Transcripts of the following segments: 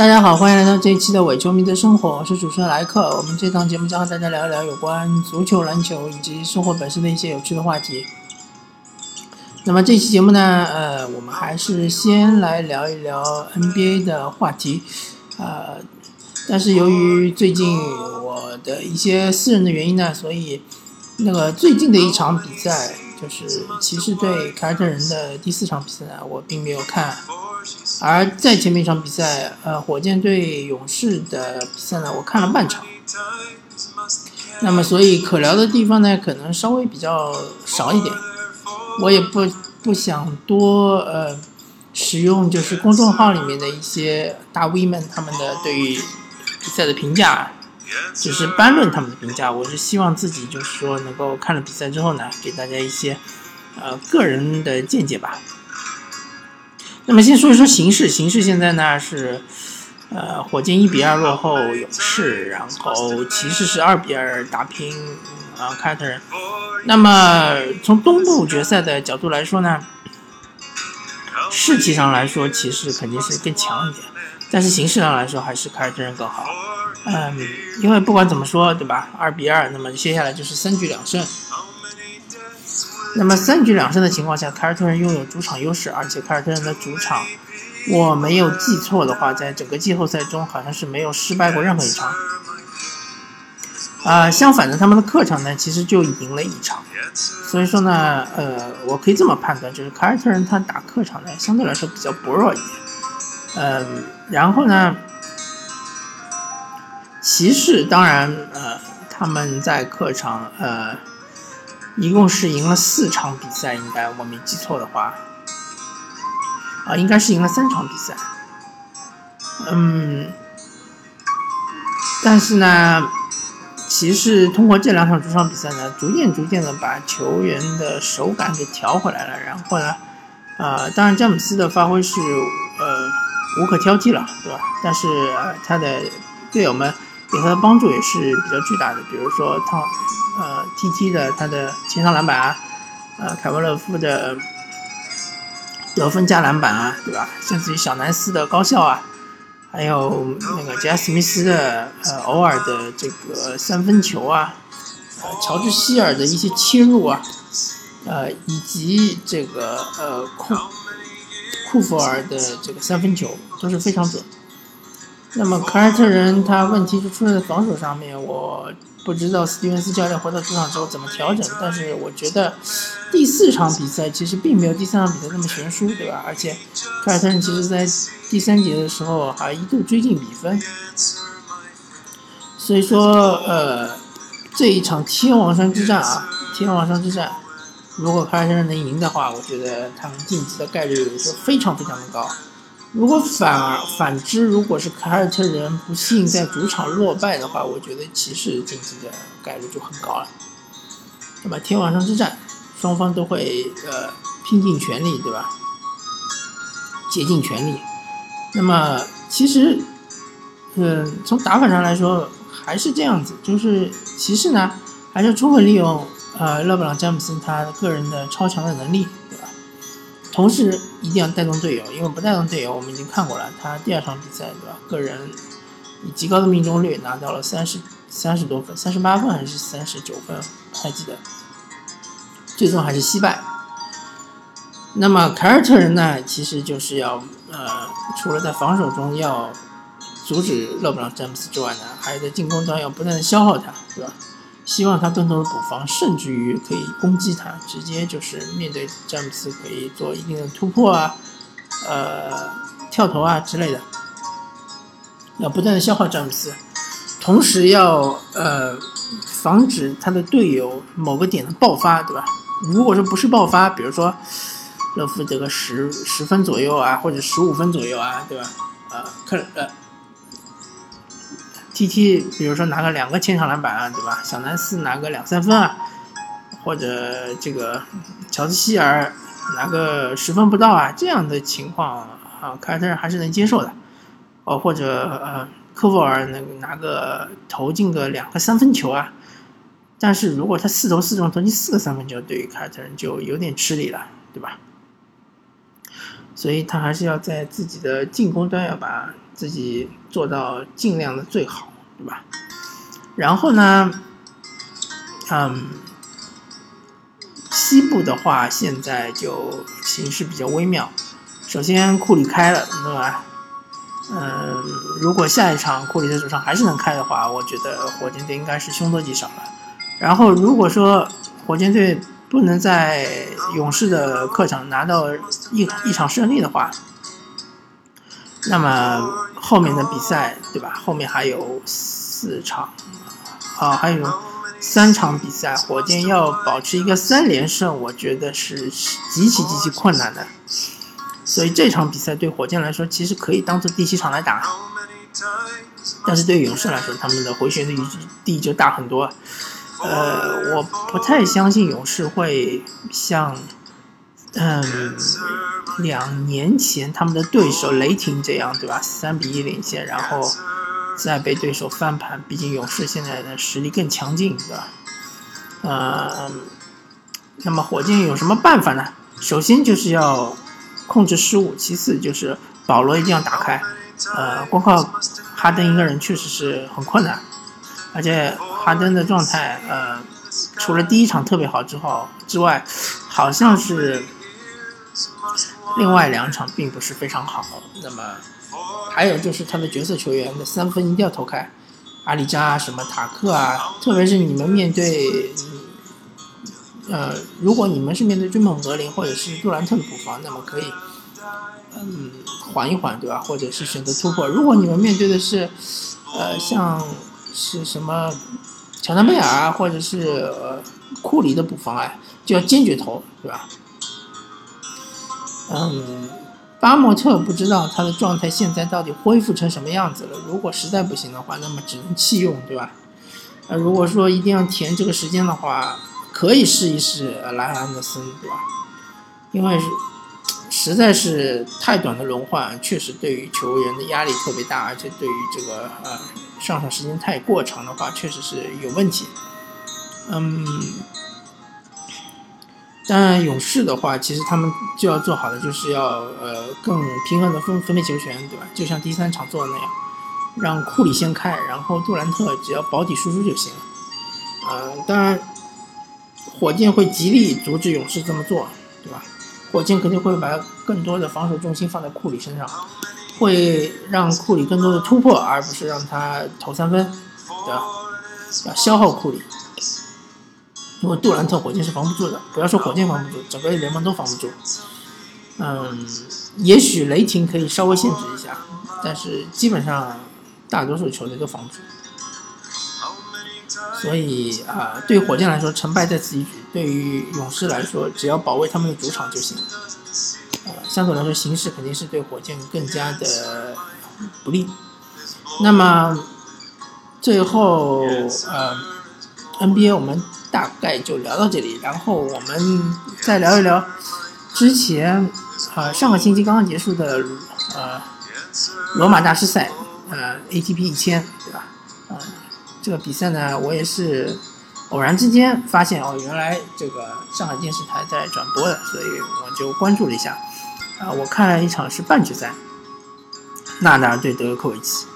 大家好，欢迎来到这一期的伪球迷的生活，我是主持人莱克。我们这档节目将和大家聊一聊有关足球、篮球以及生活本身的一些有趣的话题。那么这期节目呢，呃，我们还是先来聊一聊 NBA 的话题，呃，但是由于最近我的一些私人的原因呢，所以那个最近的一场比赛就是骑士对凯尔特人的第四场比赛呢，我并没有看。而在前面一场比赛，呃，火箭对勇士的比赛呢，我看了半场。那么，所以可聊的地方呢，可能稍微比较少一点。我也不不想多呃使用就是公众号里面的一些大 V 们他们的对于比赛的评价，只是班论他们的评价。我是希望自己就是说能够看了比赛之后呢，给大家一些呃个人的见解吧。那么先说一说形势，形势现在呢是，呃，火箭一比二落后勇士，然后骑士是二比二打平啊凯尔特人。那么从东部决赛的角度来说呢，士气上来说骑士肯定是更强一点，但是形式上来说还是凯尔特人更好。嗯，因为不管怎么说，对吧？二比二，那么接下来就是三局两胜。那么三局两胜的情况下，凯尔特人拥有主场优势，而且凯尔特人的主场，我没有记错的话，在整个季后赛中好像是没有失败过任何一场。啊，相反的，他们的客场呢，其实就赢了一场。所以说呢，呃，我可以这么判断，就是凯尔特人他打客场呢，相对来说比较薄弱一点。嗯，然后呢，骑士当然，呃，他们在客场，呃。一共是赢了四场比赛，应该我没记错的话，啊，应该是赢了三场比赛。嗯，但是呢，骑士通过这两场主场比赛呢，逐渐逐渐的把球员的手感给调回来了。然后呢，呃，当然詹姆斯的发挥是呃无可挑剔了，对吧？但是他的队友们给他的帮助也是比较巨大的，比如说汤。呃，T T 的他的前场篮板啊，呃，凯文勒夫的得分加篮板啊，对吧？甚至于小南斯的高效啊，还有那个杰斯密斯的呃偶尔的这个三分球啊，呃，乔治希尔的一些切入啊，呃，以及这个呃库库弗尔的这个三分球都是非常准。那么凯尔特人他问题就出在防守上面，我。不知道斯蒂文斯教练回到主场之后怎么调整，但是我觉得第四场比赛其实并没有第三场比赛那么悬殊，对吧？而且凯尔特人其实在第三节的时候还一度追进比分，所以说呃这一场天王山之战啊，天王山之战，如果凯尔特人能赢的话，我觉得他们晋级的概率就非常非常的高。如果反而反之，如果是凯尔特人不幸在主场落败的话，我觉得骑士晋级的概率就很高了。那么天王山之战，双方都会呃拼尽全力，对吧？竭尽全力。那么其实，嗯，从打法上来说还是这样子，就是骑士呢还是充分利用呃勒布朗詹姆斯他个人的超强的能力。同时一定要带动队友，因为不带动队友，我们已经看过了，他第二场比赛对吧？个人以极高的命中率拿到了三十三十多分，三十八分还是三十九分，还记得。最终还是惜败。那么凯尔特人呢？其实就是要呃，除了在防守中要阻止勒布朗詹姆斯之外呢，还在进攻端要不断的消耗他，对吧？希望他更多的补防，甚至于可以攻击他，直接就是面对詹姆斯可以做一定的突破啊，呃，跳投啊之类的，要不断的消耗詹姆斯，同时要呃防止他的队友某个点的爆发，对吧？如果说不是爆发，比如说勒夫得个十十分左右啊，或者十五分左右啊，对吧？呃，克呃。T T，比如说拿个两个前场篮板啊，对吧？小南斯拿个两三分啊，或者这个乔治希尔拿个十分不到啊，这样的情况啊，凯尔特人还是能接受的。哦，或者呃，科沃尔能拿个投进个两个三分球啊，但是如果他四投四中投进四个三分球，对于凯尔特人就有点吃力了，对吧？所以他还是要在自己的进攻端要把。自己做到尽量的最好，对吧？然后呢，嗯，西部的话现在就形势比较微妙。首先库里开了，对吧？嗯，如果下一场库里的主场还是能开的话，我觉得火箭队应该是凶多吉少了。然后如果说火箭队不能在勇士的客场拿到一一场胜利的话，那么后面的比赛，对吧？后面还有四场，啊，还有三场比赛，火箭要保持一个三连胜，我觉得是极其极其困难的。所以这场比赛对火箭来说，其实可以当做第七场来打，但是对勇士来说，他们的回旋的余地就大很多。呃，我不太相信勇士会像，嗯。两年前他们的对手雷霆这样，对吧？三比一领先，然后再被对手翻盘。毕竟勇士现在的实力更强劲，对吧？呃，那么火箭有什么办法呢？首先就是要控制失误，其次就是保罗一定要打开。呃，光靠哈登一个人确实是很困难，而且哈登的状态，呃，除了第一场特别好之后之外，好像是。另外两场并不是非常好，那么还有就是他的角色球员的三分一定要投开，阿里扎什么塔克啊，特别是你们面对，呃，如果你们是面对追梦格林或者是杜兰特的补防，那么可以，嗯，缓一缓，对吧？或者是选择突破。如果你们面对的是，呃，像是什么乔丹贝尔啊，或者是呃库里的补防啊，就要坚决投，对吧？嗯，巴莫特不知道他的状态现在到底恢复成什么样子了。如果实在不行的话，那么只能弃用，对吧？呃，如果说一定要填这个时间的话，可以试一试莱昂德森，对吧？因为实在是太短的轮换，确实对于球员的压力特别大，而且对于这个呃上场时间太过长的话，确实是有问题。嗯。当然，勇士的话，其实他们就要做好的，就是要呃更平衡的分分配球权，对吧？就像第三场做的那样，让库里先开，然后杜兰特只要保底输出就行了。嗯，当然，火箭会极力阻止勇士这么做，对吧？火箭肯定会把更多的防守重心放在库里身上，会让库里更多的突破，而不是让他投三分，对吧？要消耗库里。因为杜兰特火箭是防不住的，不要说火箭防不住，整个联盟都防不住。嗯，也许雷霆可以稍微限制一下，但是基本上大多数球队都防不住。所以啊，对火箭来说，成败在此一举；对于勇士来说，只要保卫他们的主场就行。呃，相对来说，形势肯定是对火箭更加的不利。那么最后，呃，NBA 我们。大概就聊到这里，然后我们再聊一聊之前呃上个星期刚刚结束的呃罗马大师赛呃 ATP 一千对吧？呃这个比赛呢，我也是偶然之间发现哦，原来这个上海电视台在转播的，所以我就关注了一下啊，我看了一场是半决赛，纳达尔对德约科维奇，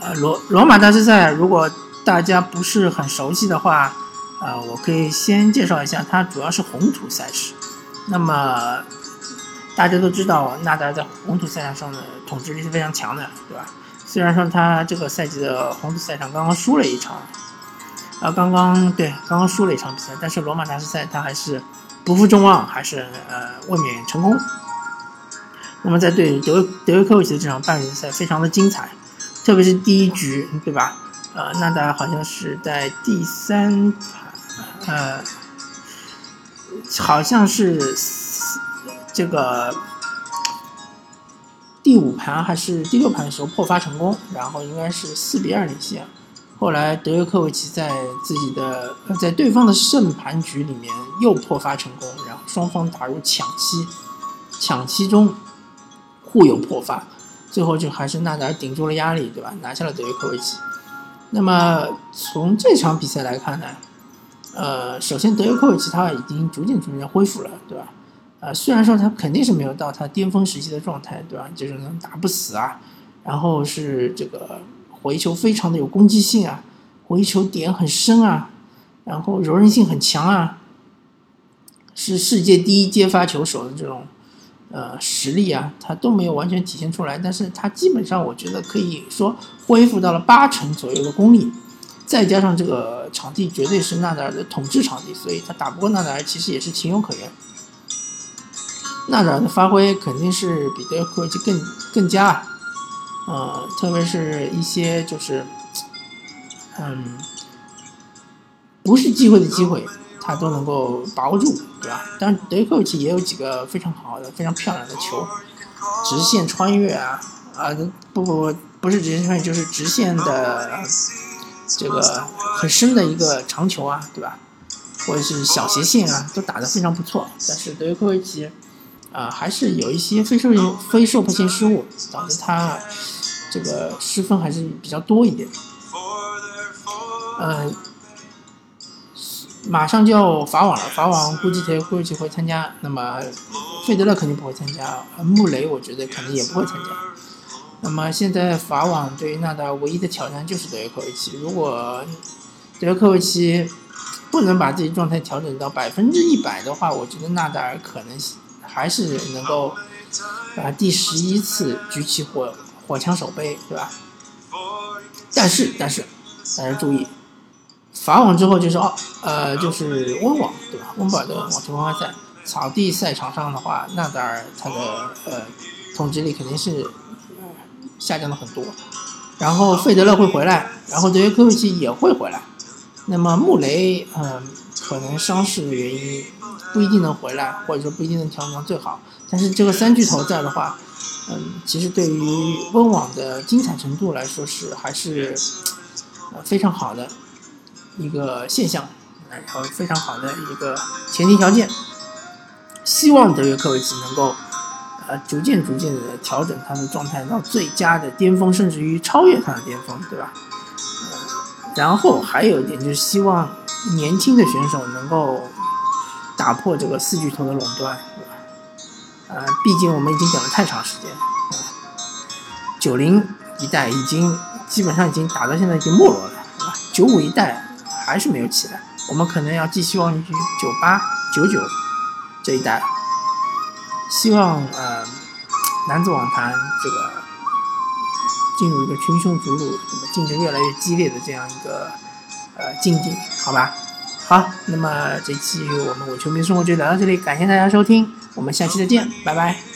呃罗罗马大师赛，如果大家不是很熟悉的话。啊，我可以先介绍一下，它主要是红土赛事。那么大家都知道，纳达尔在红土赛场上的统治力是非常强的，对吧？虽然说他这个赛季的红土赛场刚刚输了一场，啊，刚刚对，刚刚输了一场比赛，但是罗马大师赛他还是不负众望，还是呃卫冕成功。那么在对德德约科维奇的这场半决赛非常的精彩，特别是第一局，对吧？呃，纳达尔好像是在第三盘。呃，好像是这个第五盘还是第六盘的时候破发成功，然后应该是四比二领先。后来德约科维奇在自己的在对方的胜盘局里面又破发成功，然后双方打入抢七，抢七中互有破发，最后就还是纳达尔顶住了压力，对吧？拿下了德约科维奇。那么从这场比赛来看呢？呃，首先德约科维奇他已经逐渐逐渐恢复了，对吧？呃，虽然说他肯定是没有到他巅峰时期的状态，对吧？就是能打不死啊，然后是这个回球非常的有攻击性啊，回球点很深啊，然后柔韧性很强啊，是世界第一接发球手的这种呃实力啊，他都没有完全体现出来，但是他基本上我觉得可以说恢复到了八成左右的功力，再加上这个场地绝对是纳达尔的统治场地，所以他打不过纳达尔其实也是情有可原。纳达尔的发挥肯定是比德约科维奇更更佳，呃，特别是一些就是，嗯，不是机会的机会，他都能够把握住，对吧？当然，德约科维奇也有几个非常好的、非常漂亮的球，直线穿越啊啊，不不不，是直线穿越，就是直线的这个很深的一个长球啊，对吧？或者是小斜线啊，都打得非常不错。但是德约科维奇。啊，还是有一些非受非受迫性失误，导致他这个失分还是比较多一点。嗯，马上就要法网了，法网估计他估计会参加。那么费德勒肯定不会参加，穆雷我觉得可能也不会参加。那么现在法网对于纳达尔唯一的挑战就是德约科维奇，如果德约科维奇不能把自己状态调整到百分之一百的话，我觉得纳达尔可能。还是能够啊第十一次举起火火枪手杯，对吧？但是但是大家注意，法网之后就是哦呃就是温网，对吧？温布尔的网球公开赛草地赛场上的话，纳达尔他的呃统治力肯定是下降了很多。然后费德勒会回来，然后德约科维奇也会回来。那么穆雷嗯可能伤势的原因。不一定能回来，或者说不一定能调整最好。但是这个三巨头在的话，嗯，其实对于温网的精彩程度来说是还是呃非常好的一个现象，然后非常好的一个前提条件。希望德约科维奇能够呃逐渐逐渐的调整他的状态到最佳的巅峰，甚至于超越他的巅峰，对吧？呃然后还有一点就是希望年轻的选手能够。打破这个四巨头的垄断，对吧？呃，毕竟我们已经等了太长时间，九零一代已经基本上已经打到现在已经没落了，对吧？九五一代还是没有起来，我们可能要寄希望于九八、九九这一代。希望呃，男子网坛这个进入一个群雄逐鹿、那么竞争越来越激烈的这样一个呃境地，好吧？好，那么这期我们伪球迷生活就聊到这里，感谢大家收听，我们下期再见，拜拜。